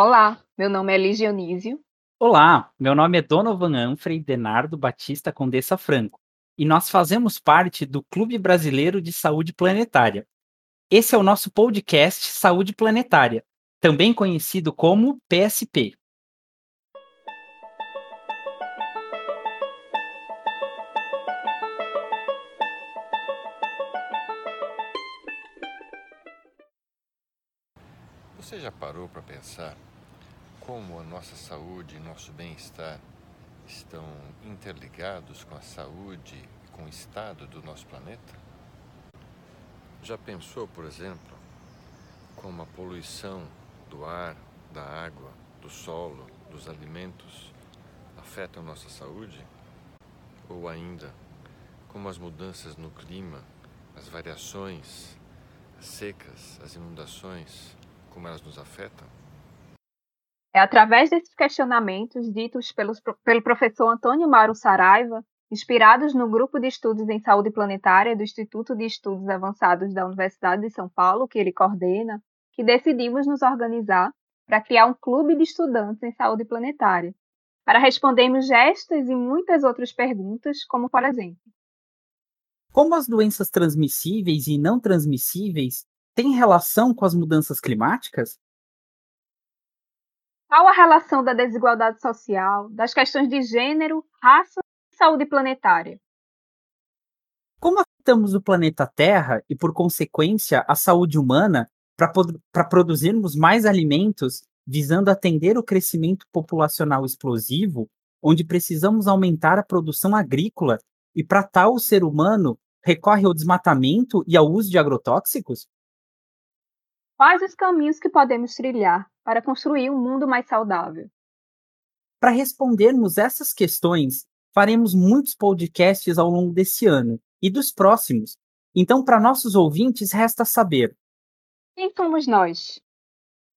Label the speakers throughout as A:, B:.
A: Olá, meu nome é Liz Dionísio.
B: Olá, meu nome é Donovan Anfrey Denardo Batista Condessa Franco e nós fazemos parte do Clube Brasileiro de Saúde Planetária. Esse é o nosso podcast Saúde Planetária, também conhecido como PSP.
C: Você já parou para pensar como a nossa saúde e nosso bem-estar estão interligados com a saúde e com o estado do nosso planeta? Já pensou, por exemplo, como a poluição do ar, da água, do solo, dos alimentos afetam nossa saúde? Ou ainda, como as mudanças no clima, as variações, as secas, as inundações como elas nos afetam?
A: É através desses questionamentos ditos pelos, pelo professor Antônio Mauro Saraiva, inspirados no Grupo de Estudos em Saúde Planetária do Instituto de Estudos Avançados da Universidade de São Paulo, que ele coordena, que decidimos nos organizar para criar um clube de estudantes em saúde planetária, para respondermos estas e muitas outras perguntas, como por exemplo:
B: Como as doenças transmissíveis e não transmissíveis tem relação com as mudanças climáticas?
A: Qual a relação da desigualdade social, das questões de gênero, raça e saúde planetária?
B: Como afetamos o planeta Terra e, por consequência, a saúde humana para produzirmos mais alimentos visando atender o crescimento populacional explosivo, onde precisamos aumentar a produção agrícola e, para tal, o ser humano recorre ao desmatamento e ao uso de agrotóxicos?
A: Quais os caminhos que podemos trilhar para construir um mundo mais saudável?
B: Para respondermos essas questões, faremos muitos podcasts ao longo desse ano e dos próximos. Então, para nossos ouvintes, resta saber:
A: quem somos nós?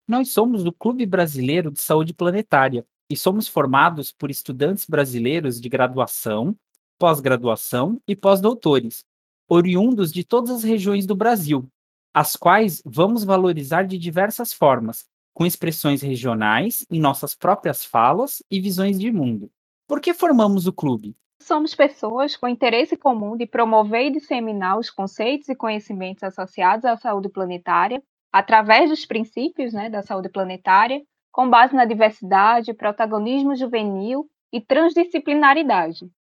B: Nós somos do Clube Brasileiro de Saúde Planetária e somos formados por estudantes brasileiros de graduação, pós-graduação e pós-doutores, oriundos de todas as regiões do Brasil, as quais vamos valorizar de diversas formas, com expressões regionais, em nossas próprias falas e visões de mundo. Por que formamos o clube?
A: Somos pessoas com interesse comum de promover e disseminar os conceitos e conhecimentos associados à saúde planetária, através dos princípios né, da saúde planetária, com base na diversidade, protagonismo juvenil e transdisciplinaridade.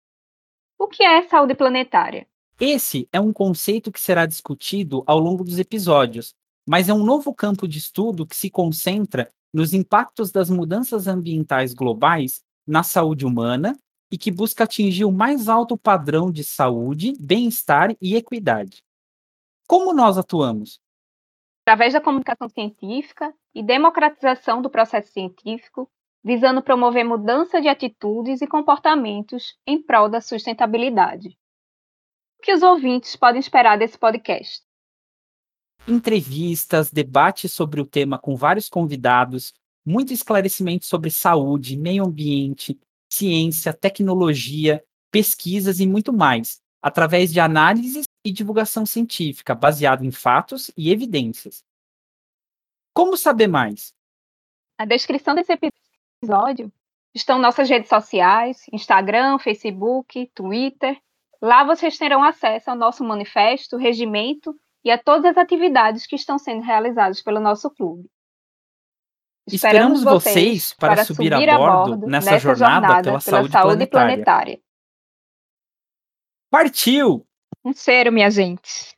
A: O que é saúde planetária?
B: Esse é um conceito que será discutido ao longo dos episódios, mas é um novo campo de estudo que se concentra nos impactos das mudanças ambientais globais na saúde humana e que busca atingir o mais alto padrão de saúde, bem-estar e equidade. Como nós atuamos?
A: Através da comunicação científica e democratização do processo científico, visando promover mudança de atitudes e comportamentos em prol da sustentabilidade. O que os ouvintes podem esperar desse podcast?
B: Entrevistas, debates sobre o tema com vários convidados, muito esclarecimento sobre saúde, meio ambiente, ciência, tecnologia, pesquisas e muito mais, através de análises e divulgação científica baseado em fatos e evidências. Como saber mais?
A: Na descrição desse episódio estão nossas redes sociais, Instagram, Facebook, Twitter Lá vocês terão acesso ao nosso manifesto, regimento e a todas as atividades que estão sendo realizadas pelo nosso clube.
B: Esperamos, Esperamos vocês para, para subir, subir, a bordo, bordo nessa, nessa jornada, jornada, pela, pela saúde, saúde planetária. planetária. Partiu!
A: Um cheiro, minha gente.